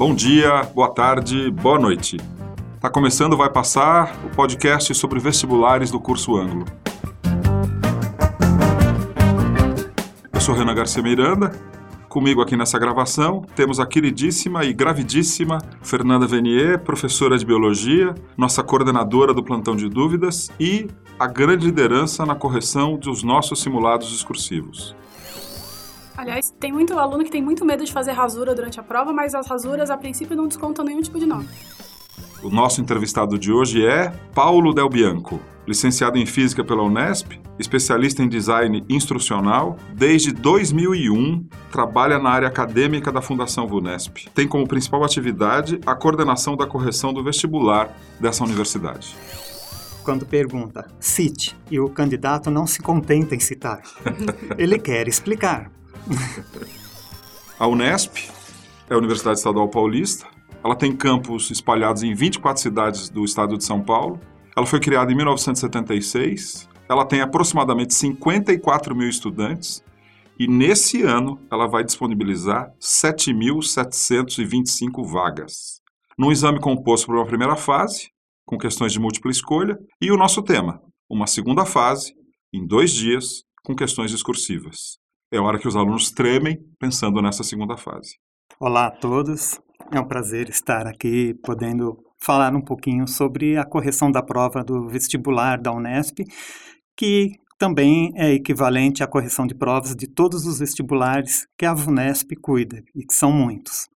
Bom dia, boa tarde, boa noite. Está começando Vai Passar, o podcast sobre vestibulares do curso Anglo. Eu sou Renan Garcia Miranda. Comigo aqui nessa gravação temos a queridíssima e gravidíssima Fernanda Venier, professora de biologia, nossa coordenadora do plantão de dúvidas e a grande liderança na correção dos nossos simulados discursivos. Aliás, tem muito aluno que tem muito medo de fazer rasura durante a prova, mas as rasuras a princípio não descontam nenhum tipo de nome. O nosso entrevistado de hoje é Paulo Del Bianco, licenciado em Física pela Unesp, especialista em Design Instrucional. Desde 2001, trabalha na área acadêmica da Fundação VUNESP. Tem como principal atividade a coordenação da correção do vestibular dessa universidade. Quando pergunta, cite, e o candidato não se contenta em citar. Ele quer explicar. A Unesp é a Universidade Estadual Paulista. Ela tem campos espalhados em 24 cidades do estado de São Paulo. Ela foi criada em 1976. Ela tem aproximadamente 54 mil estudantes. E nesse ano ela vai disponibilizar 7.725 vagas. Num exame composto por uma primeira fase, com questões de múltipla escolha, e o nosso tema, uma segunda fase, em dois dias, com questões discursivas é hora que os alunos tremem pensando nessa segunda fase. Olá a todos, é um prazer estar aqui podendo falar um pouquinho sobre a correção da prova do vestibular da Unesp, que também é equivalente à correção de provas de todos os vestibulares que a Unesp cuida, e que são muitos.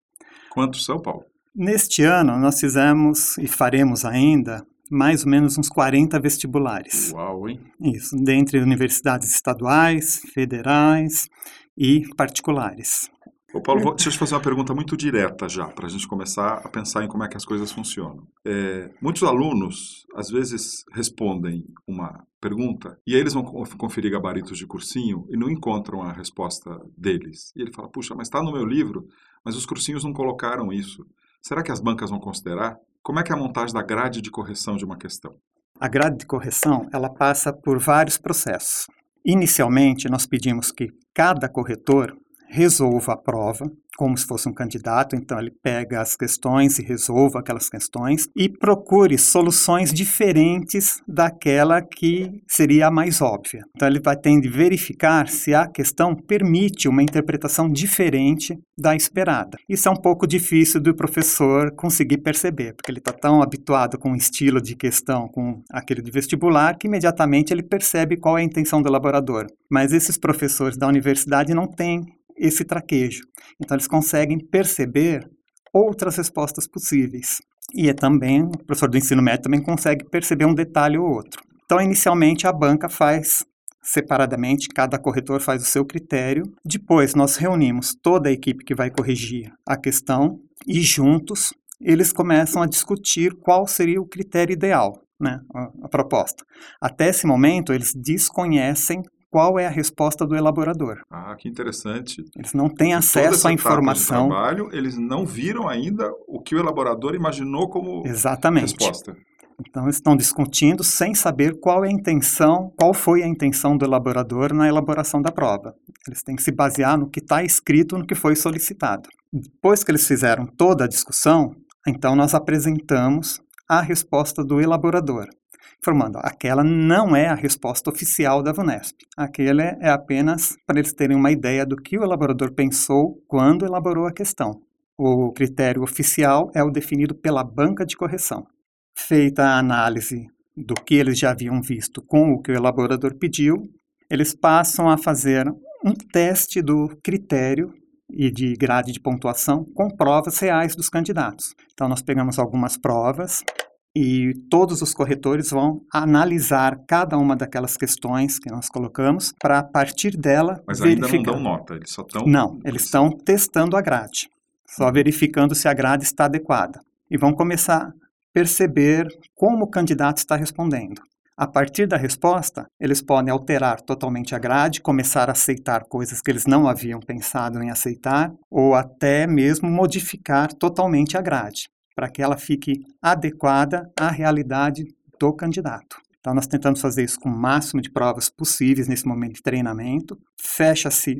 Quantos são, Paulo? Neste ano, nós fizemos e faremos ainda mais ou menos uns 40 vestibulares. Uau, hein? Isso, dentre universidades estaduais, federais e particulares. Ô Paulo, vou, deixa eu te fazer uma pergunta muito direta já, para a gente começar a pensar em como é que as coisas funcionam. É, muitos alunos, às vezes, respondem uma pergunta e aí eles vão conferir gabaritos de cursinho e não encontram a resposta deles. E ele fala, puxa, mas está no meu livro, mas os cursinhos não colocaram isso. Será que as bancas vão considerar? Como é que é a montagem da grade de correção de uma questão? A grade de correção, ela passa por vários processos. Inicialmente, nós pedimos que cada corretor resolva a prova como se fosse um candidato, então ele pega as questões e resolva aquelas questões e procure soluções diferentes daquela que seria a mais óbvia. Então ele vai ter de verificar se a questão permite uma interpretação diferente da esperada. Isso é um pouco difícil do professor conseguir perceber, porque ele está tão habituado com o estilo de questão, com aquele de vestibular, que imediatamente ele percebe qual é a intenção do elaborador. Mas esses professores da universidade não têm esse traquejo. Então, eles conseguem perceber outras respostas possíveis. E é também, o professor do ensino médio também consegue perceber um detalhe ou outro. Então, inicialmente, a banca faz separadamente, cada corretor faz o seu critério. Depois, nós reunimos toda a equipe que vai corrigir a questão e, juntos, eles começam a discutir qual seria o critério ideal, né, a, a proposta. Até esse momento, eles desconhecem qual é a resposta do elaborador. Ah, que interessante. Eles não têm acesso à informação. trabalho, eles não viram ainda o que o elaborador imaginou como Exatamente. resposta. Então, estão discutindo sem saber qual é a intenção, qual foi a intenção do elaborador na elaboração da prova. Eles têm que se basear no que está escrito, no que foi solicitado. Depois que eles fizeram toda a discussão, então nós apresentamos a resposta do elaborador informando, aquela não é a resposta oficial da VUNESP. Aquela é apenas para eles terem uma ideia do que o elaborador pensou quando elaborou a questão. O critério oficial é o definido pela banca de correção. Feita a análise do que eles já haviam visto com o que o elaborador pediu, eles passam a fazer um teste do critério e de grade de pontuação com provas reais dos candidatos. Então, nós pegamos algumas provas e todos os corretores vão analisar cada uma daquelas questões que nós colocamos para a partir dela Mas verificar. ainda não dão nota, eles só estão Não, eles estão testando a grade, só verificando se a grade está adequada e vão começar a perceber como o candidato está respondendo. A partir da resposta, eles podem alterar totalmente a grade, começar a aceitar coisas que eles não haviam pensado em aceitar, ou até mesmo modificar totalmente a grade para que ela fique adequada à realidade do candidato. Então, nós tentamos fazer isso com o máximo de provas possíveis nesse momento de treinamento. Fecha-se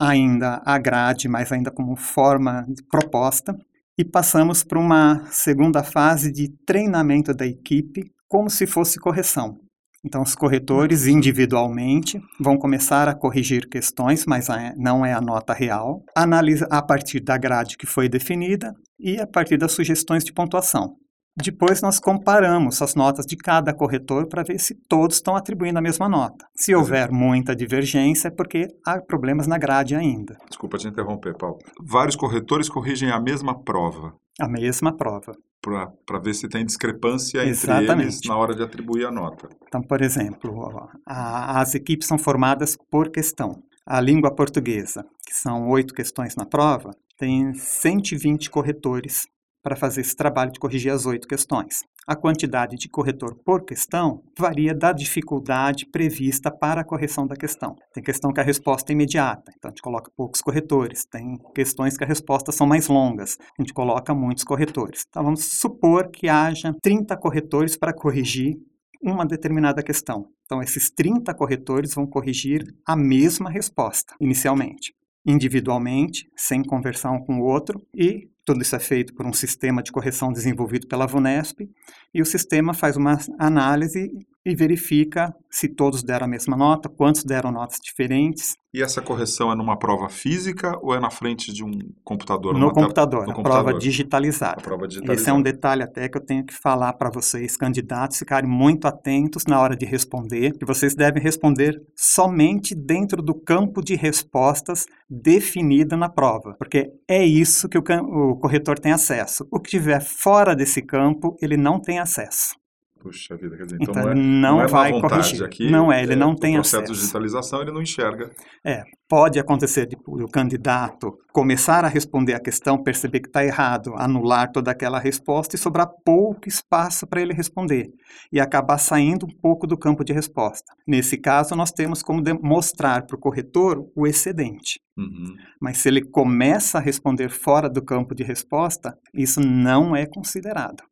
ainda a grade, mas ainda como forma de proposta. E passamos para uma segunda fase de treinamento da equipe, como se fosse correção. Então, os corretores individualmente vão começar a corrigir questões, mas não é a nota real, analisa a partir da grade que foi definida e a partir das sugestões de pontuação. Depois nós comparamos as notas de cada corretor para ver se todos estão atribuindo a mesma nota. Se houver muita divergência, é porque há problemas na grade ainda. Desculpa te interromper, Paulo. Vários corretores corrigem a mesma prova. A mesma prova. Para ver se tem discrepância Exatamente. entre eles na hora de atribuir a nota. Então, por exemplo, a, as equipes são formadas por questão. A língua portuguesa, que são oito questões na prova, tem 120 corretores para fazer esse trabalho de corrigir as oito questões. A quantidade de corretor por questão varia da dificuldade prevista para a correção da questão. Tem questão que a resposta é imediata, então a gente coloca poucos corretores. Tem questões que a resposta são mais longas, a gente coloca muitos corretores. Então vamos supor que haja 30 corretores para corrigir uma determinada questão. Então esses 30 corretores vão corrigir a mesma resposta inicialmente individualmente, sem conversar um com o outro, e tudo isso é feito por um sistema de correção desenvolvido pela VUNESP, e o sistema faz uma análise e verifica se todos deram a mesma nota, quantos deram notas diferentes. E essa correção é numa prova física ou é na frente de um computador? No computador, no computador. prova digitalizada. Prova digitalizada. Esse é um detalhe até que eu tenho que falar para vocês, candidatos, ficarem muito atentos na hora de responder, que vocês devem responder somente dentro do campo de respostas definido na prova, porque é isso que o, o corretor tem acesso. O que estiver fora desse campo, ele não tem acesso. Puxa vida, quer dizer, então, então não, é, não, é vai corrigir. Aqui, não é, ele é, não tem acesso. O processo de digitalização ele não enxerga. É, pode acontecer de o candidato começar a responder a questão, perceber que está errado, anular toda aquela resposta e sobrar pouco espaço para ele responder e acabar saindo um pouco do campo de resposta. Nesse caso, nós temos como mostrar para o corretor o excedente. Uhum. Mas se ele começa a responder fora do campo de resposta, isso não é considerado.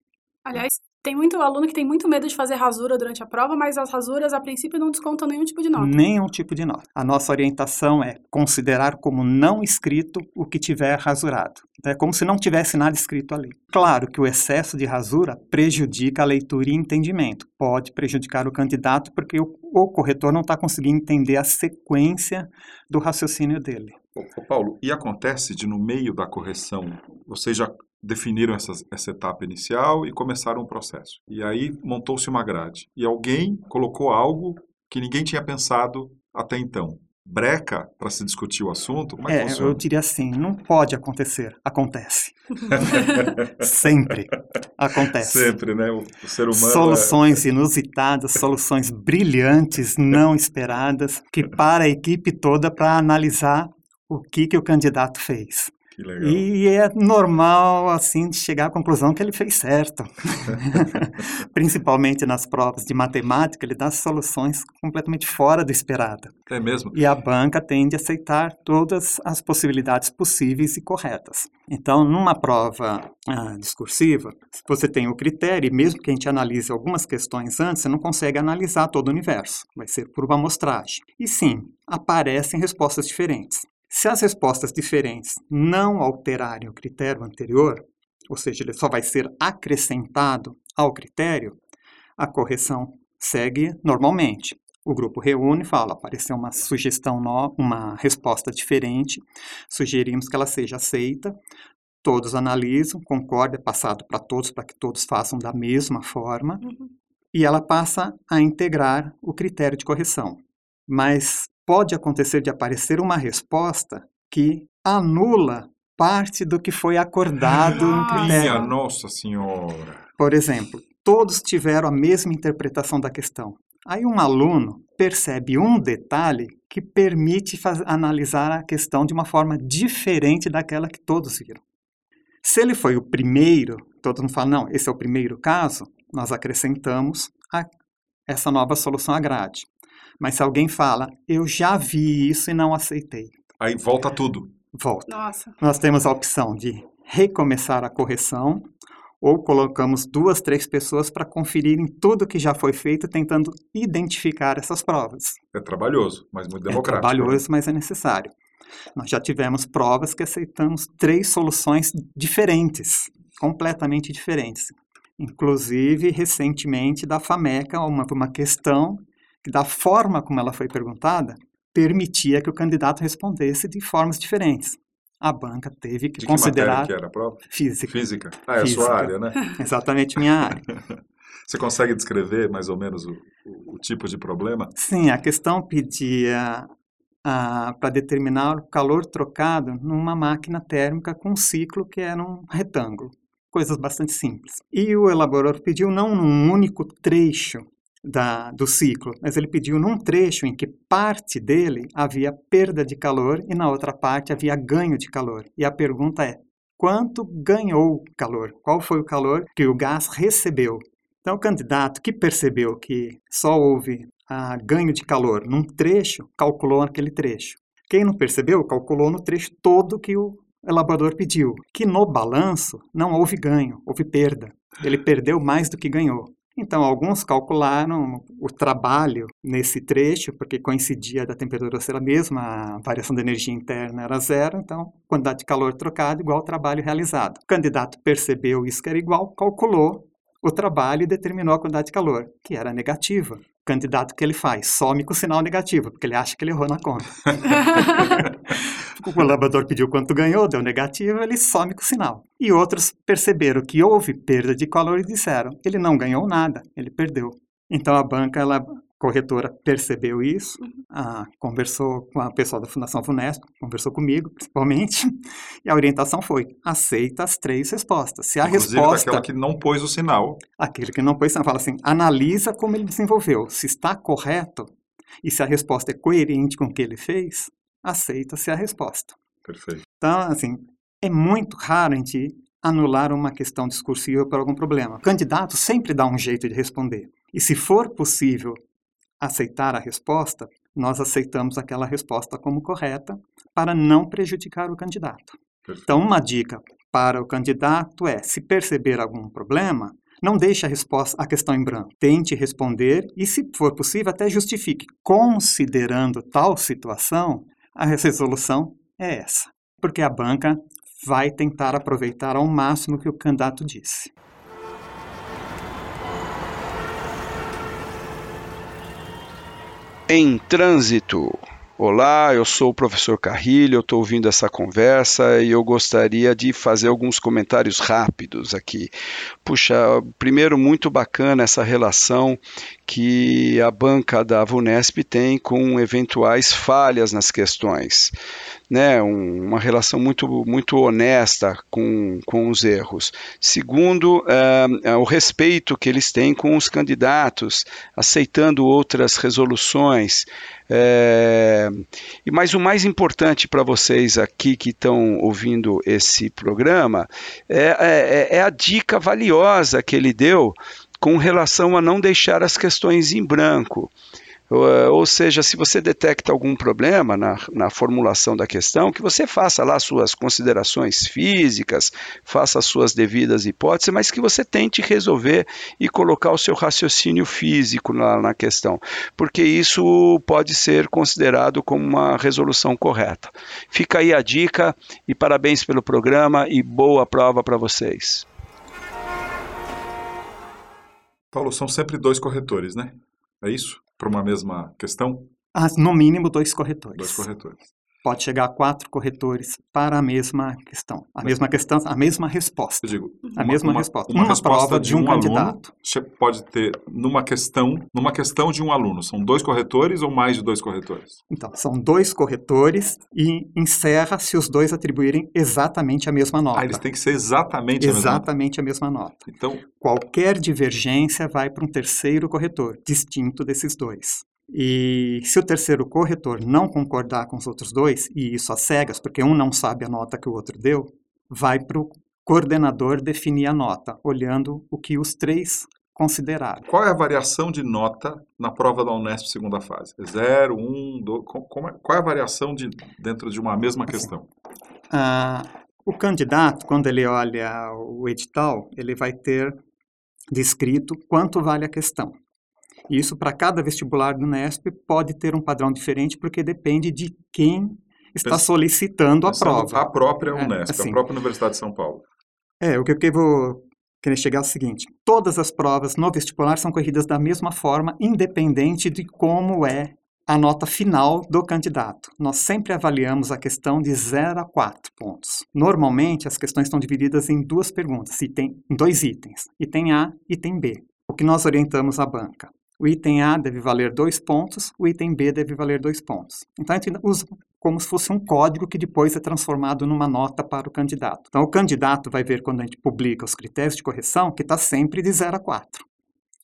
Aliás, tem muito aluno que tem muito medo de fazer rasura durante a prova, mas as rasuras, a princípio, não descontam nenhum tipo de nota. Nenhum tipo de nota. A nossa orientação é considerar como não escrito o que tiver rasurado. É como se não tivesse nada escrito ali. Claro que o excesso de rasura prejudica a leitura e entendimento. Pode prejudicar o candidato porque o, o corretor não está conseguindo entender a sequência do raciocínio dele. Ô, Paulo, e acontece de no meio da correção, você já definiram essas, essa etapa inicial e começaram o processo. E aí montou-se uma grade. E alguém colocou algo que ninguém tinha pensado até então. Breca para se discutir o assunto? Como é, é eu diria assim, não pode acontecer, acontece. Sempre acontece. Sempre, né? O, o ser humano. É soluções é... inusitadas, soluções brilhantes, não esperadas, que para a equipe toda para analisar o que, que o candidato fez. Que legal. E é normal, assim, chegar à conclusão que ele fez certo. Principalmente nas provas de matemática, ele dá soluções completamente fora do esperado. É mesmo? E a banca tende a aceitar todas as possibilidades possíveis e corretas. Então, numa prova ah, discursiva, se você tem o critério, e mesmo que a gente analise algumas questões antes, você não consegue analisar todo o universo. Vai ser por uma amostragem. E sim, aparecem respostas diferentes. Se as respostas diferentes não alterarem o critério anterior, ou seja, ele só vai ser acrescentado ao critério, a correção segue normalmente. O grupo reúne e fala: apareceu uma sugestão, no, uma resposta diferente, sugerimos que ela seja aceita. Todos analisam, concordam, é passado para todos para que todos façam da mesma forma, uhum. e ela passa a integrar o critério de correção. Mas pode acontecer de aparecer uma resposta que anula parte do que foi acordado ah, no critério. Minha Nossa Senhora! Por exemplo, todos tiveram a mesma interpretação da questão. Aí um aluno percebe um detalhe que permite analisar a questão de uma forma diferente daquela que todos viram. Se ele foi o primeiro, todo mundo fala, não, esse é o primeiro caso, nós acrescentamos a, essa nova solução à grade. Mas se alguém fala, eu já vi isso e não aceitei. Aí volta tudo. Volta. Nossa. Nós temos a opção de recomeçar a correção ou colocamos duas, três pessoas para conferirem tudo que já foi feito, tentando identificar essas provas. É trabalhoso, mas muito democrático. É trabalhoso, mas é necessário. Nós já tivemos provas que aceitamos três soluções diferentes, completamente diferentes. Inclusive, recentemente, da FAMECA, uma, uma questão que, da forma como ela foi perguntada, permitia que o candidato respondesse de formas diferentes. A banca teve que De considerar. que matéria que era a prova? Física. Física. Ah, é a Física. sua área, né? Exatamente minha área. Você consegue descrever mais ou menos o, o- o tipo de problema? Sim, a questão pedia para determinar o calor trocado numa máquina térmica com um ciclo que era um retângulo. Coisas bastante simples. E o elaborador pediu não num único trecho da, do ciclo, mas ele pediu num trecho em que parte dele havia perda de calor e na outra parte havia ganho de calor. E a pergunta é: quanto ganhou calor? Qual foi o calor que o gás recebeu? Então, o candidato que percebeu que só houve ah, ganho de calor num trecho, calculou aquele trecho. Quem não percebeu, calculou no trecho todo que o elaborador pediu. Que no balanço não houve ganho, houve perda. Ele perdeu mais do que ganhou. Então, alguns calcularam o trabalho nesse trecho, porque coincidia da temperatura ser a mesma, a variação da energia interna era zero, então, quantidade de calor trocado igual ao trabalho realizado. O candidato percebeu isso que era igual, calculou o trabalho e determinou a quantidade de calor, que era negativa. O candidato que ele faz some com o sinal negativo, porque ele acha que ele errou na conta. o colaborador pediu quanto ganhou, deu negativo, ele some com o sinal. E outros perceberam que houve perda de calor e disseram, ele não ganhou nada, ele perdeu. Então a banca, ela, corretora, percebeu isso, ah, conversou com a pessoal da Fundação Funesp, conversou comigo, principalmente, e a orientação foi, aceita as três respostas. Se a Inclusive resposta... daquela que não pôs o sinal. Aquele que não pôs, fala assim, analisa como ele desenvolveu, se está correto e se a resposta é coerente com o que ele fez, aceita-se a resposta. Perfeito. Então, assim, é muito raro a gente anular uma questão discursiva por algum problema. O candidato sempre dá um jeito de responder. E se for possível aceitar a resposta, nós aceitamos aquela resposta como correta para não prejudicar o candidato. Perfeito. Então, uma dica para o candidato é, se perceber algum problema, não deixe a resposta, a questão em branco. Tente responder e, se for possível, até justifique. Considerando tal situação, a resolução é essa. Porque a banca vai tentar aproveitar ao máximo o que o candidato disse. Em trânsito. Olá, eu sou o professor Carrilho, eu estou ouvindo essa conversa e eu gostaria de fazer alguns comentários rápidos aqui. Puxa, primeiro, muito bacana essa relação que a banca da VUNESP tem com eventuais falhas nas questões. Né, um, uma relação muito, muito honesta com, com os erros. Segundo, uh, o respeito que eles têm com os candidatos, aceitando outras resoluções. É, e mas o mais importante para vocês aqui que estão ouvindo esse programa é, é, é a dica valiosa que ele deu com relação a não deixar as questões em branco. Ou seja, se você detecta algum problema na, na, formulação da questão, que você faça lá suas considerações físicas, faça as suas devidas hipóteses, mas que você tente resolver e colocar o seu raciocínio físico na, na questão, porque isso pode ser considerado como uma resolução correta. Fica aí a dica e parabéns pelo programa e boa prova para vocês. Paulo, são sempre dois corretores, né? É isso? Para uma mesma questão? Ah, no mínimo dois corretores. Dois corretores. Pode chegar a quatro corretores para a mesma questão. A mesma questão, a mesma resposta. Eu digo, a uma, mesma uma, resposta. Uma, Uma resposta prova de um um, candidato. pode ter numa questão, numa questão de um aluno. São dois corretores ou mais de dois corretores? Então, são dois corretores e encerra se os dois atribuírem exatamente a mesma nota. Ah, eles têm que ser exatamente a mesma. Exatamente a mesma nota. Então, Qualquer divergência vai para um terceiro corretor, distinto desses dois. E se o terceiro corretor não concordar com os outros dois, e isso às cegas, porque um não sabe a nota que o outro deu, vai para o coordenador definir a nota, olhando o que os três consideraram. qual é a variação de nota na prova da Unesp segunda fase? É zero, um, dois, co- como é- qual é a variação de, dentro de uma mesma questão? Ah, o candidato, quando ele olha o edital, ele vai ter descrito quanto vale a questão. E Isso, para cada vestibular do Unesp, pode ter um padrão diferente, porque depende de quem está solicitando a prova. A própria É, Unesp, assim. a própria Universidade de São Paulo. É, o que eu vou querer chegar é o seguinte: todas as provas no vestibular são corridas da mesma forma, independente de como é a nota final do candidato. Nós sempre avaliamos a questão de 0 a 4 pontos. Normalmente, as questões estão divididas em duas perguntas, item, em dois itens: item A e item B. O que nós orientamos à banca? O item A deve valer dois pontos, o item B deve valer dois pontos. Então, a gente usa como se fosse um código que depois é transformado numa nota para o candidato. Então, o candidato vai ver quando a gente publica os critérios de correção que está sempre de 0 a 4.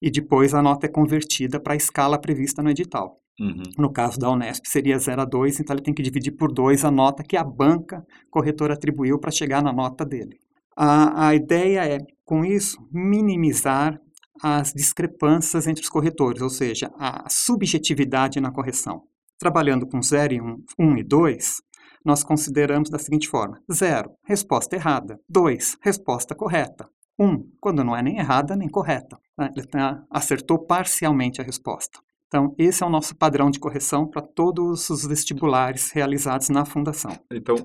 E depois a nota é convertida para a escala prevista no edital. Uhum. No caso da Unesp, seria 0 a 2, então ele tem que dividir por 2 a nota que a banca corretora atribuiu para chegar na nota dele. A, a ideia é, com isso, minimizar as discrepâncias entre os corretores, ou seja, a subjetividade na correção. Trabalhando com 0 e 1 um, um e 2, nós consideramos da seguinte forma: 0, resposta errada. 2, resposta correta. 1, um, quando não é nem errada nem correta. Né? Ele tá, acertou parcialmente a resposta. Então, esse é o nosso padrão de correção para todos os vestibulares realizados na Fundação. Então,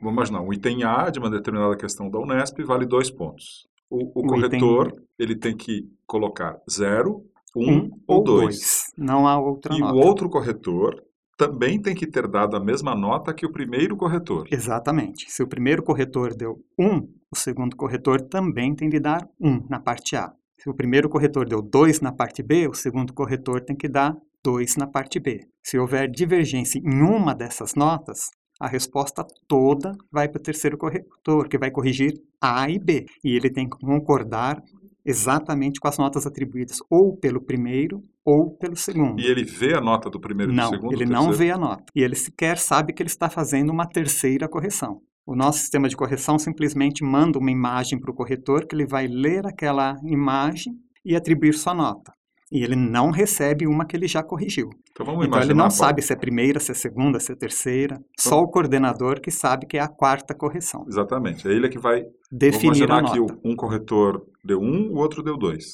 vamos imaginar, um item A de uma determinada questão da Unesp vale dois pontos. O, o O corretor, item- ele tem que colocar 0, 1 Um ou 2. dois. Não há outra E nota. o outro corretor também tem que ter dado a mesma nota que o primeiro corretor. Exatamente. Se o primeiro corretor deu 1, o segundo corretor também tem de dar 1 na parte A. Se o primeiro corretor deu 2 na parte B, o segundo corretor tem que dar 2 na parte B. Se houver divergência em uma dessas notas, a resposta toda vai para o terceiro corretor, que vai corrigir A e B. E ele tem que concordar exatamente com as notas atribuídas ou pelo primeiro ou pelo segundo. E ele vê a nota do primeiro e do Não, segundo? ele do não vê a nota. E ele sequer sabe que ele está fazendo uma terceira correção. O nosso sistema de correção simplesmente manda uma imagem para o corretor, que ele vai ler aquela imagem e atribuir sua nota. E ele não recebe uma que ele já corrigiu. Então vamos Então ele não Paulo, sabe se é primeira, se é segunda, se é terceira. Só o coordenador que sabe que é a quarta correção. Exatamente. É ele que vai Vamos Definir a imaginar que nota. o- um corretor deu um, o outro deu dois.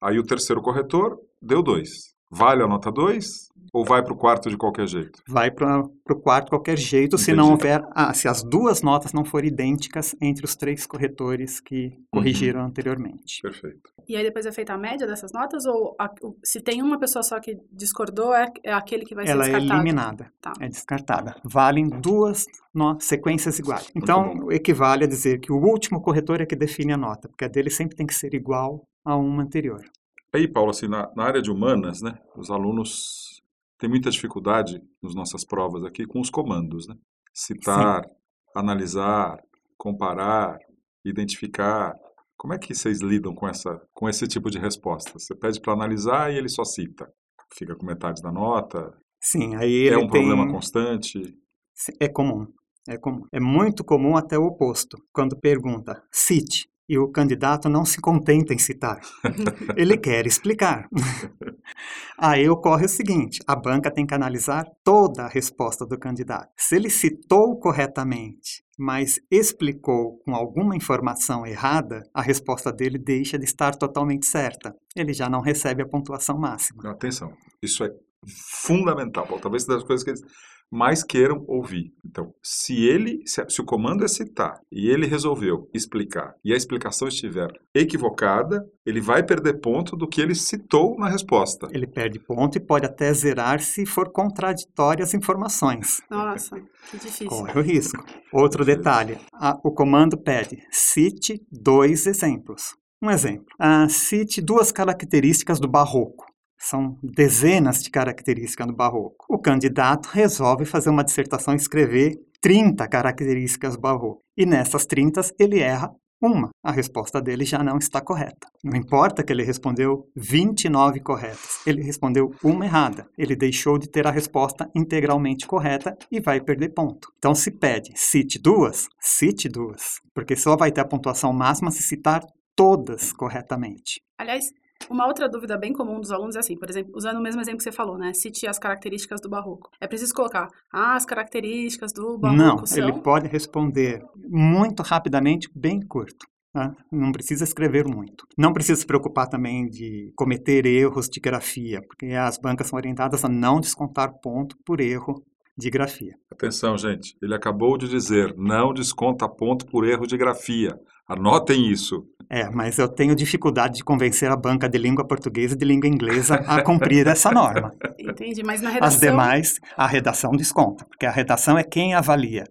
Aí o terceiro corretor deu dois. Vale a nota 2 ou vai para o quarto de qualquer jeito? Vai para o quarto de qualquer jeito, se não houver. Ah, se as duas notas não forem idênticas entre os três corretores que Uhum. corrigiram anteriormente. Perfeito. E aí depois é feita a média dessas notas? Ou a- se tem uma pessoa só que discordou, é, é aquele que vai Ela ser é descartado? eliminada, Tá. é descartada. Valem duas no- sequências iguais. Então, bom. equivale a dizer que o último corretor é que define a nota, porque a dele sempre tem que ser igual a uma anterior. Aí, Paulo, assim, na, na área de humanas, né, os alunos têm muita dificuldade nas nossas provas aqui com os comandos, né? Citar, analisar, comparar, identificar. Como é que vocês lidam com, essa, com esse tipo de resposta? Você pede para analisar e ele só cita. Fica com metade da nota? Sim, aí ele é um tem... problema constante? É comum, é comum. É muito comum até o oposto. Quando pergunta, cite, e o candidato não se contenta em citar. Ele quer explicar. Aí ocorre o seguinte: a banca tem que analisar toda a resposta do candidato. Se ele citou corretamente, mas explicou com alguma informação errada, a resposta dele deixa de estar totalmente certa. Ele já não recebe a pontuação máxima. Atenção, isso é fundamental. Talvez das coisas que eles mais queiram ouvir. Então, se ele, se, se, o comando é citar e ele resolveu explicar e a explicação estiver equivocada, ele vai perder ponto do que ele citou na resposta. Ele perde ponto e pode até zerar se for contraditória as informações. Nossa, que difícil. Corre o risco. Outro detalhe: a, o comando pede cite dois exemplos. Um exemplo: ah, cite duas características do barroco. São dezenas de características do barroco. O candidato resolve fazer uma dissertação e escrever 30 características barroco. E nessas 30 ele erra uma. A resposta dele já não está correta. Não importa que ele respondeu 29 corretas, ele respondeu uma errada. Ele deixou de ter a resposta integralmente correta e vai perder ponto. Então, se pede cite duas, cite duas, porque só vai ter a pontuação máxima se citar todas corretamente. Aliás, uma outra dúvida bem comum dos alunos é assim, por exemplo, usando o mesmo exemplo que você falou, né? Cite as características do barroco. É preciso colocar ah, as características do barroco Não, são... ele pode responder muito rapidamente, bem curto. Tá? Não precisa escrever muito. Não precisa se preocupar também de cometer erros de grafia, porque as bancas são orientadas a não descontar ponto por erro de grafia. Atenção, gente. Ele acabou de dizer: não desconta ponto por erro de grafia. Anotem isso. É, mas eu tenho dificuldade de convencer a banca de língua portuguesa e de língua inglesa a cumprir essa norma. Entendi, mas na redação... As demais, a redação desconta, porque a redação é quem avalia.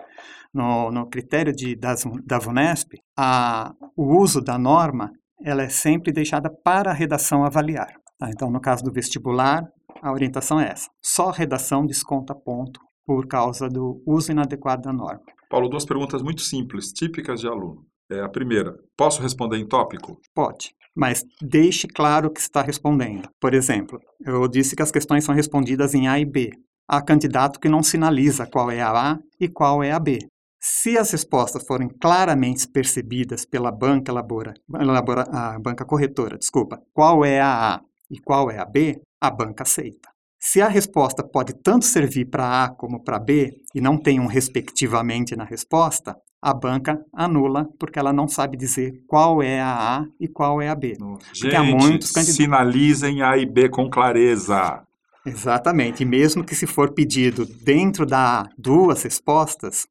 No, no critério de, das, da VUNESP, a, o uso da norma ela é sempre deixada para a redação avaliar. Tá? Então, no caso do vestibular, a orientação é essa. Só a redação desconta ponto por causa do uso inadequado da norma. Paulo, duas perguntas muito simples, típicas de aluno. É, a primeira, posso responder em tópico? Pode, mas deixe claro que está respondendo. Por exemplo, eu disse que as questões são respondidas em A e B. Há candidato que não sinaliza qual é a A e qual é a B. Se as respostas forem claramente percebidas pela banca elabora, elabora, a banca corretora, desculpa, qual é a A e qual é a B, a banca aceita. Se a resposta pode tanto servir para A como para B e não tem um respectivamente na resposta, a banca anula porque ela não sabe dizer qual é a A e qual é a B. Gente, há muitos candidatos... sinalizem A e B com clareza. Exatamente. E mesmo que se for pedido dentro da A duas respostas,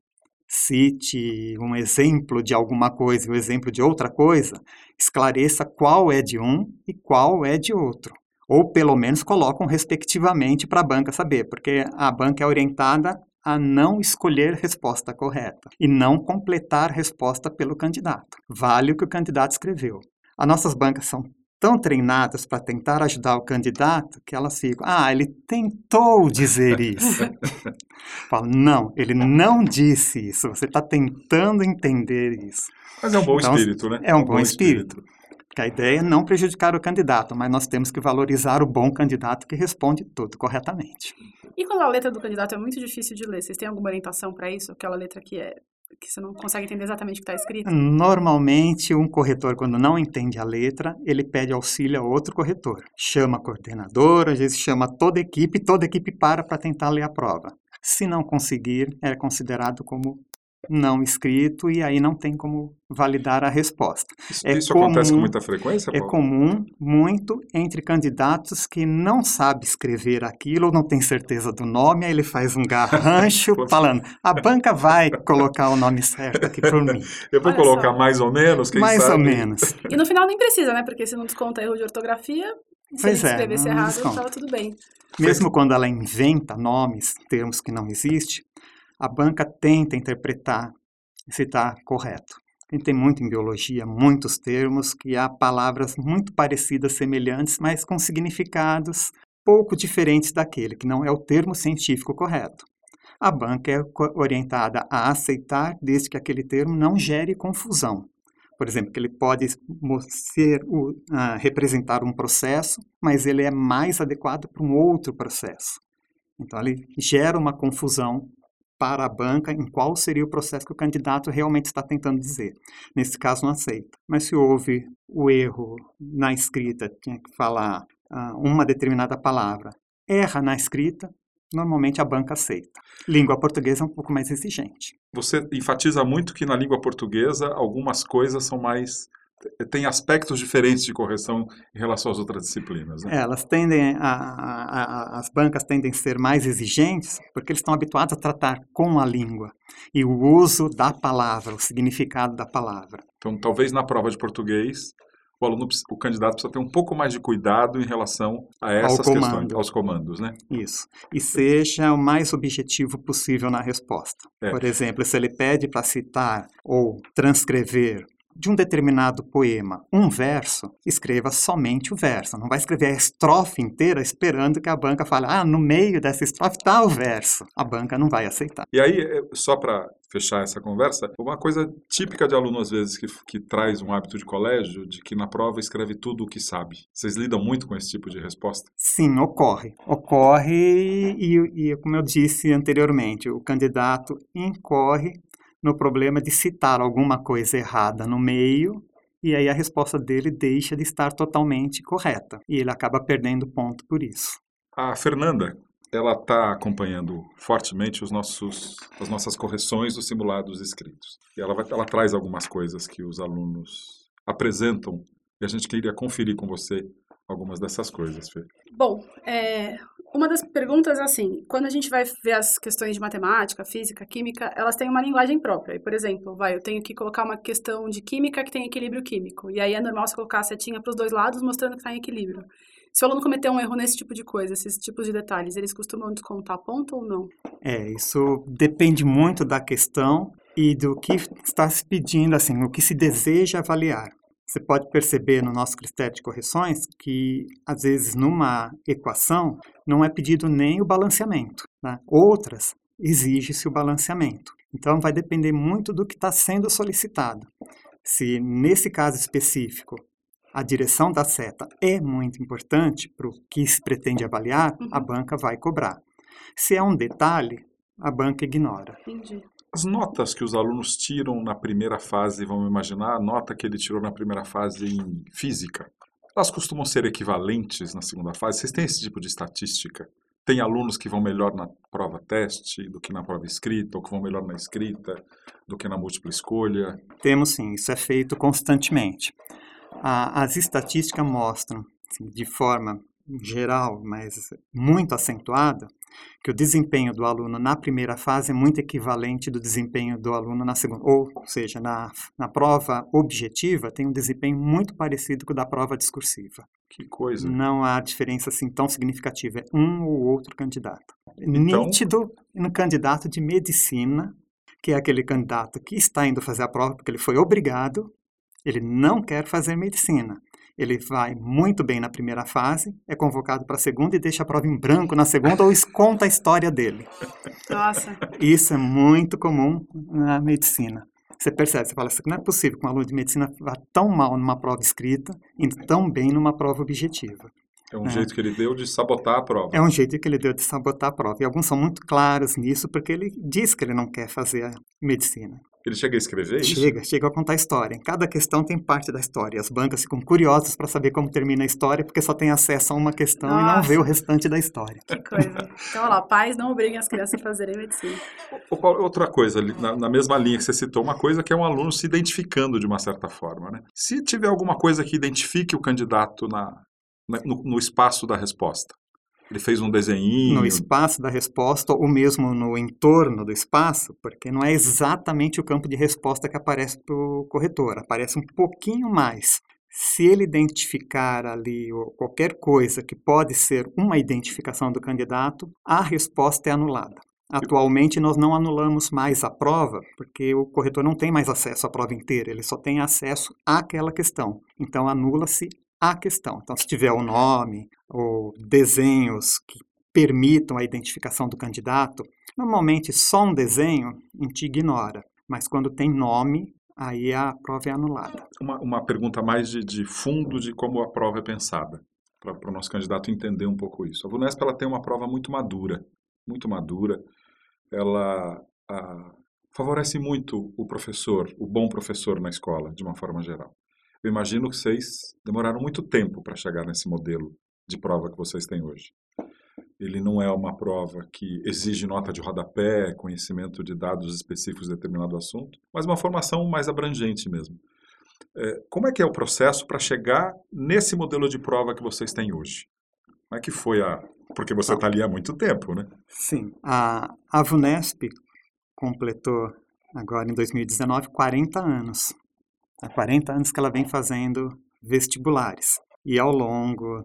cite um exemplo de alguma coisa e um exemplo de outra coisa, esclareça qual é de um e qual é de outro. Ou pelo menos colocam respectivamente para a banca saber, porque a banca é orientada a não escolher resposta correta e não completar resposta pelo candidato. Vale o que o candidato escreveu. As nossas bancas são tão treinadas para tentar ajudar o candidato que elas ficam, ah, ele tentou dizer isso. Falo, não, ele não disse isso, você está tentando entender isso. Mas é um bom então, espírito, né? É um, um bom, bom, espírito. espírito. Porque a ideia é não prejudicar o candidato, mas nós temos que valorizar o bom candidato que responde tudo corretamente. E quando a letra do candidato é muito difícil de ler, vocês têm alguma orientação para isso? Aquela letra que é que você não consegue entender exatamente o que está escrito? Normalmente, um corretor, quando não entende a letra, ele pede auxílio a outro corretor. Chama a coordenadora, às vezes chama toda a equipe, toda a equipe para para tentar ler a prova. Se não conseguir, é considerado como não escrito e aí não tem como validar a resposta. Isso, é isso comum, acontece com muita frequência? É Paulo? É comum, muito, entre candidatos que não sabe escrever aquilo ou não tem certeza do nome, aí ele faz um garrancho falando, a banca vai colocar o nome certo aqui por mim. Eu vou Olha colocar só. mais ou menos, quem Mais sabe? ou menos. E no final nem precisa, né? Porque se não desconta erro de ortografia, se pois ele é, escrevesse errado, estava tudo bem. Mesmo quando ela inventa nomes, termos que não existem, a banca tenta interpretar se está correto. A gente tem muito em biologia, muitos termos que há palavras muito parecidas, semelhantes, mas com significados pouco diferentes daquele, que não é o termo científico correto. A banca é orientada a aceitar desde que aquele termo não gere confusão. Por exemplo, que ele pode ser, uh, representar um processo, mas ele é mais adequado para um outro processo. Então, ele gera uma confusão para a banca em qual seria o processo que o candidato realmente está tentando dizer. Nesse caso, não aceita. Mas se houve o erro na escrita, tinha que falar uh, uma determinada palavra, erra na escrita, normalmente a banca aceita. Língua portuguesa é um pouco mais exigente. Você enfatiza muito que na língua portuguesa algumas coisas são mais tem aspectos diferentes de correção em relação às outras disciplinas. Né? É, elas tendem a, a, a, as bancas tendem a ser mais exigentes porque eles estão habituados a tratar com a língua e o uso da palavra, o significado da palavra. Então, talvez na prova de português o aluno, o candidato precisa ter um pouco mais de cuidado em relação a essas Ao questões, aos comandos, né? Isso. E seja o mais objetivo possível na resposta. É. Por exemplo, se ele pede para citar ou transcrever de um determinado poema um verso, escreva somente o verso. Não vai escrever a estrofe inteira esperando que a banca fale, ah, no meio dessa estrofe está o verso. A banca não vai aceitar. E aí, é, só para fechar essa conversa, uma coisa típica de aluno, às vezes, que, que traz um hábito de colégio, de que na prova escreve tudo o que sabe. Vocês lidam muito com esse tipo de resposta? Sim, ocorre. Ocorre e, e como eu disse anteriormente, o candidato incorre no problema de citar alguma coisa errada no meio e aí a resposta dele deixa de estar totalmente correta e ele acaba perdendo ponto por isso. A Fernanda, ela está acompanhando fortemente os nossos, as nossas correções dos simulados escritos. E ela, vai, ela traz algumas coisas que os alunos apresentam e a gente queria conferir com você algumas dessas coisas, Fê. Bom, é, Uma das perguntas, assim, quando a gente vai ver as questões de matemática, física, química, elas têm uma linguagem própria. E, por exemplo, vai, eu tenho que colocar uma questão de química que tem equilíbrio químico. E aí é normal você colocar a setinha para os dois lados, mostrando que está em equilíbrio. Se o aluno cometer um erro nesse tipo de coisa, esses tipos de detalhes, eles costumam descontar ponto ou não? É, isso depende muito da questão e do que está se pedindo, assim, o que se deseja avaliar. Você pode perceber no nosso critério de correções que, às vezes, numa equação, não é pedido nem o balanceamento. Né? Outras, exige-se o balanceamento. Então, vai depender muito do que está sendo solicitado. Se, nesse caso específico, a direção da seta é muito importante para o que se pretende avaliar, a Uhum. banca vai cobrar. Se é um detalhe, a banca ignora. Entendi. As notas que os alunos tiram na primeira fase, vamos imaginar, a nota que ele tirou na primeira fase em física, elas costumam ser equivalentes na segunda fase? Vocês têm esse tipo de estatística? Tem alunos que vão melhor na prova teste do que na prova escrita, ou que vão melhor na escrita do que na múltipla escolha? Temos sim, isso é feito constantemente. As estatísticas mostram, assim, de forma geral, mas muito acentuada, que o desempenho do aluno na primeira fase é muito equivalente do desempenho do aluno na segunda. Ou seja, na, na prova objetiva, tem um desempenho muito parecido com o da prova discursiva. Que coisa. Não há diferença assim tão significativa, é um ou outro candidato. Então- Nítido no candidato de medicina, que é aquele candidato que está indo fazer a prova porque ele foi obrigado, ele não quer fazer medicina. Ele vai muito bem na primeira fase, é convocado para a segunda e deixa a prova em branco na segunda ou conta a história dele. Nossa, Isso é muito comum na medicina. Você percebe, você fala assim, não é possível que um aluno de medicina vá tão mal numa prova escrita e tão bem numa prova objetiva. É um É. jeito que ele deu de sabotar a prova. É um jeito que ele deu de sabotar a prova. E alguns são muito claros nisso, porque ele diz que ele não quer fazer a medicina. Ele chega a escrever isso? Chega, chega a contar a história. Em cada questão tem parte da história. As bancas ficam curiosas para saber como termina a história, porque só tem acesso a uma questão e não Nossa. vê o restante da história. que coisa. Então, olha lá, pais não obriguem as crianças a fazerem medicina. Outra coisa, na, na mesma linha que você citou, uma coisa que é um aluno se identificando de uma certa forma. Né? Se tiver alguma coisa que identifique o candidato na, na- no, no espaço da resposta, ele fez um desenhinho, No espaço da resposta, ou mesmo no entorno do espaço, porque não é exatamente o campo de resposta que aparece para o corretor, aparece um pouquinho mais. Se ele identificar ali qualquer coisa que pode ser uma identificação do candidato, a resposta é anulada. Atualmente, nós não anulamos mais a prova, porque o corretor não tem mais acesso à prova inteira, ele só tem acesso àquela questão. Então, anula-se a questão. Então, se tiver o nome ou desenhos que permitam a identificação do candidato, normalmente só um desenho a gente ignora, mas quando tem nome, aí a prova é anulada. uma, uma pergunta mais de, de fundo de como a prova é pensada, para o nosso candidato entender um pouco isso. A VUNESP ela tem uma prova muito madura, muito madura. Ela ah, favorece muito o professor, o bom professor na escola, de uma forma geral. Eu imagino que vocês demoraram muito tempo para chegar nesse modelo de prova que vocês têm hoje. Ele não é uma prova que exige nota de rodapé, conhecimento de dados específicos de determinado assunto, mas uma formação mais abrangente mesmo. É, como é que é o processo para chegar nesse modelo de prova que vocês têm hoje? Como é que foi a... Porque você está ali há muito tempo, né? Sim, a, a VUNESP completou agora em 2019 40 anos. Há 40 anos que ela vem fazendo vestibulares. E ao longo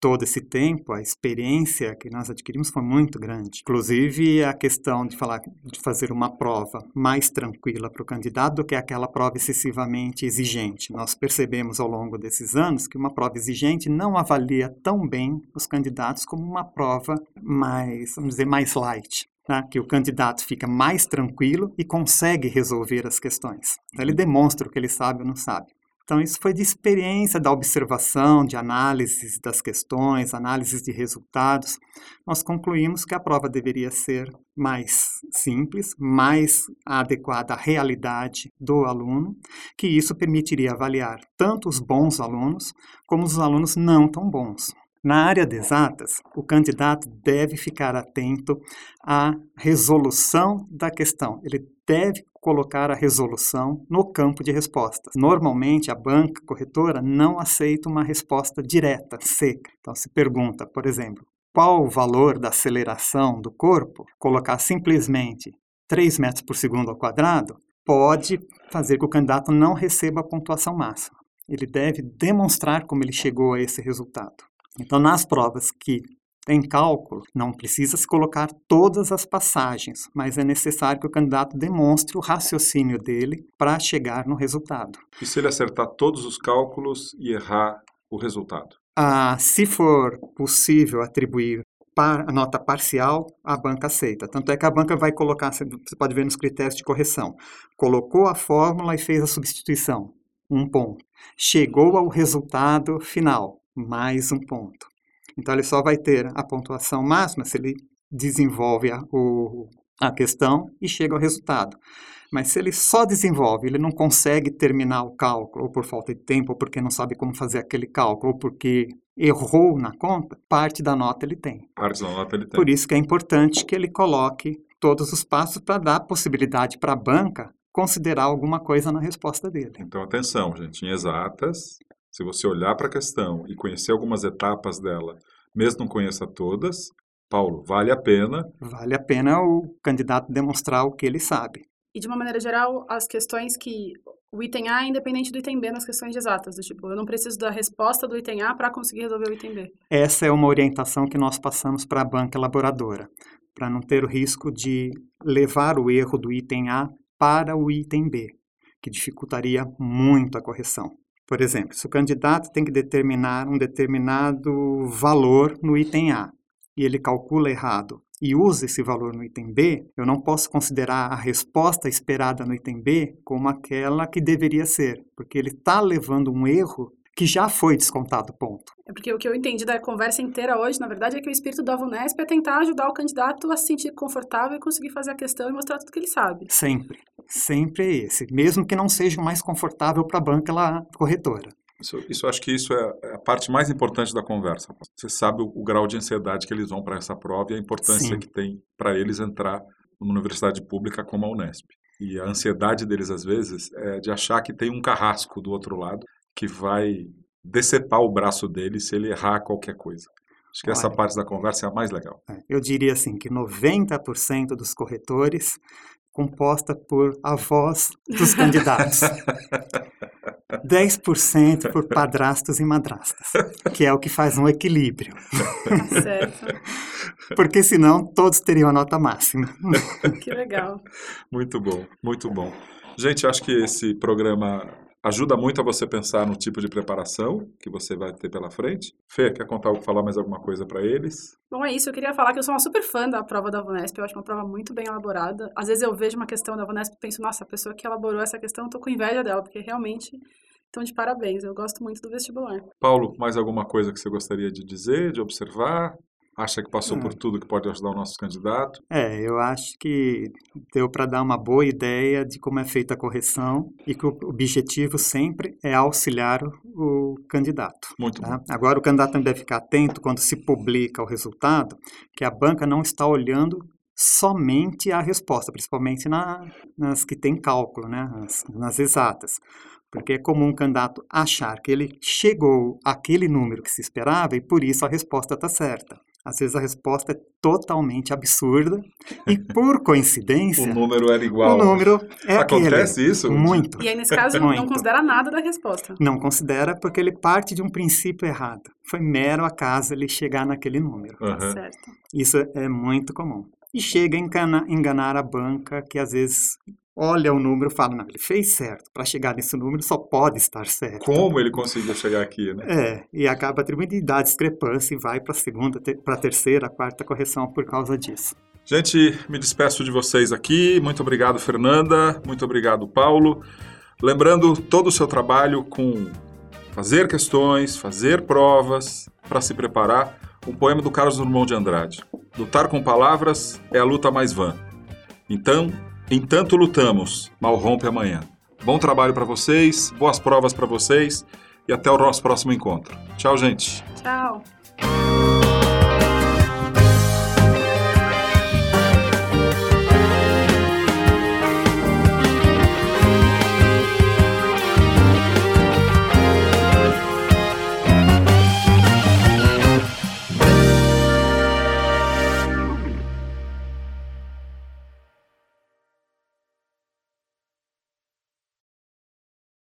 todo esse tempo, a experiência que nós adquirimos foi muito grande. Inclusive, a questão de falar de fazer uma prova mais tranquila para o candidato do que aquela prova excessivamente exigente. Nós percebemos ao longo desses anos que uma prova exigente não avalia tão bem os candidatos como uma prova mais, vamos dizer, mais light. Tá? Que o candidato fica mais tranquilo e consegue resolver as questões. Então, ele demonstra o que ele sabe ou não sabe. Então, isso foi de experiência da observação, de análises das questões, análises de resultados. Nós concluímos que a prova deveria ser mais simples, mais adequada à realidade do aluno, que isso permitiria avaliar tanto os bons alunos como os alunos não tão bons. Na área de exatas, o candidato deve ficar atento à resolução da questão. Ele deve colocar a resolução no campo de respostas. Normalmente, a banca corretora não aceita uma resposta direta, seca. Então, se pergunta, por exemplo, qual o valor da aceleração do corpo, colocar simplesmente 3 metros por segundo ao quadrado, pode fazer que o candidato não receba a pontuação máxima. Ele deve demonstrar como ele chegou a esse resultado. Então, nas provas que tem cálculo, não precisa se colocar todas as passagens, mas é necessário que o candidato demonstre o raciocínio dele para chegar no resultado. E se ele acertar todos os cálculos e errar o resultado? Ah, se for possível atribuir a nota parcial, a banca aceita. Tanto é que a banca vai colocar, você pode ver nos critérios de correção, colocou a fórmula e fez a substituição, um ponto. Chegou ao resultado final, mais um ponto. Então ele só vai ter a pontuação máxima se ele desenvolve a, o, a questão e chega ao resultado. Mas se ele só desenvolve, ele não consegue terminar o cálculo, ou por falta de tempo, ou porque não sabe como fazer aquele cálculo, ou porque errou na conta, parte da nota ele tem. Parte da nota ele tem. Por isso que é importante que ele coloque todos os passos para dar possibilidade para a banca considerar alguma coisa na resposta dele. Então, atenção, gente, em exatas, se você olhar para a questão e conhecer algumas etapas dela, mesmo não conheça todas, Paulo, vale a pena. Vale a pena o candidato demonstrar o que ele sabe. E de uma maneira geral, as questões que o item A é independente do item B nas questões exatas, do tipo, eu não preciso da resposta do item A para conseguir resolver o item B. Essa é uma orientação que nós passamos para a banca elaboradora, para não ter o risco de levar o erro do item A para o item B, que dificultaria muito a correção. Por exemplo, se o candidato tem que determinar um determinado valor no item A e ele calcula errado e usa esse valor no item B, eu não posso considerar a resposta esperada no item B como aquela que deveria ser, porque ele está levando um erro que já foi descontado, ponto. É porque o que eu entendi da conversa inteira hoje, na verdade, é que o espírito da VUNESP é tentar ajudar o candidato a se sentir confortável e conseguir fazer a questão e mostrar tudo que ele sabe. Sempre. Sempre é esse. Mesmo que não seja o mais confortável para a banca lá, corretora. Isso, isso acho que isso é, é a parte mais importante da conversa. Você sabe o, o grau de ansiedade que eles vão para essa prova e a importância Sim. que tem para eles entrar numa universidade pública como a Unesp. E a ansiedade deles, às vezes, é de achar que tem um carrasco do outro lado que vai decepar o braço dele se ele errar qualquer coisa. Acho que Olha, essa parte da conversa é a mais legal. É, eu diria assim que 90% dos corretores composta por avós dos candidatos. 10% por padrastos e madrastas, que é o que faz um equilíbrio. Certo. Porque senão todos teriam a nota máxima. Que legal. Muito bom, muito bom. Gente, acho que esse programa ajuda muito a você pensar no tipo de preparação que você vai ter pela frente. Fê, quer contar, falar mais alguma coisa para eles? Bom, é isso. Eu queria falar que eu sou uma super fã da prova da Vunesp. Eu acho uma prova muito bem elaborada. Às vezes eu vejo uma questão da Vunesp e penso, nossa, a pessoa que elaborou essa questão, eu tô com inveja dela, porque realmente então, de parabéns, eu gosto muito do vestibular. Paulo, mais alguma coisa que você gostaria de dizer, de observar? Acha que passou por hum. tudo que pode ajudar o nosso candidato? É, eu acho que deu para dar uma boa ideia de como é feita a correção e que o objetivo sempre é auxiliar o candidato. Muito tá? bom. Agora, o candidato também deve ficar atento quando se publica o resultado, que a banca não está olhando somente a resposta, principalmente na, nas que tem cálculo, né? nas, nas exatas porque é comum o candidato achar que ele chegou àquele número que se esperava e por isso a resposta está certa. Às vezes a resposta é totalmente absurda e, por coincidência, o número era igual. O número é Acontece aquele. isso? Muito. E aí, nesse caso, Muito. não considera nada da resposta. Não considera porque ele parte de um princípio errado. Foi mero acaso ele chegar naquele número. Uhum. Certo. Isso é muito comum. E chega a enganar, enganar a banca, que às vezes olha o número e fala, não, ele fez certo. Para chegar nesse número só pode estar certo. Como ele conseguiu chegar aqui, né? É, e acaba atribuindo e dá discrepância e vai para a segunda, para a terceira, quarta correção por causa disso. Gente, me despeço de vocês aqui. Muito obrigado, Fernanda. Muito obrigado, Paulo. Lembrando todo o seu trabalho com fazer questões, fazer provas para se preparar. Um poema do Carlos Drummond de Andrade. Lutar com palavras é a luta mais vã. Então, Entanto lutamos, mal rompe amanhã. Bom trabalho para vocês, boas provas para vocês e até o nosso próximo encontro. Tchau, gente. Tchau.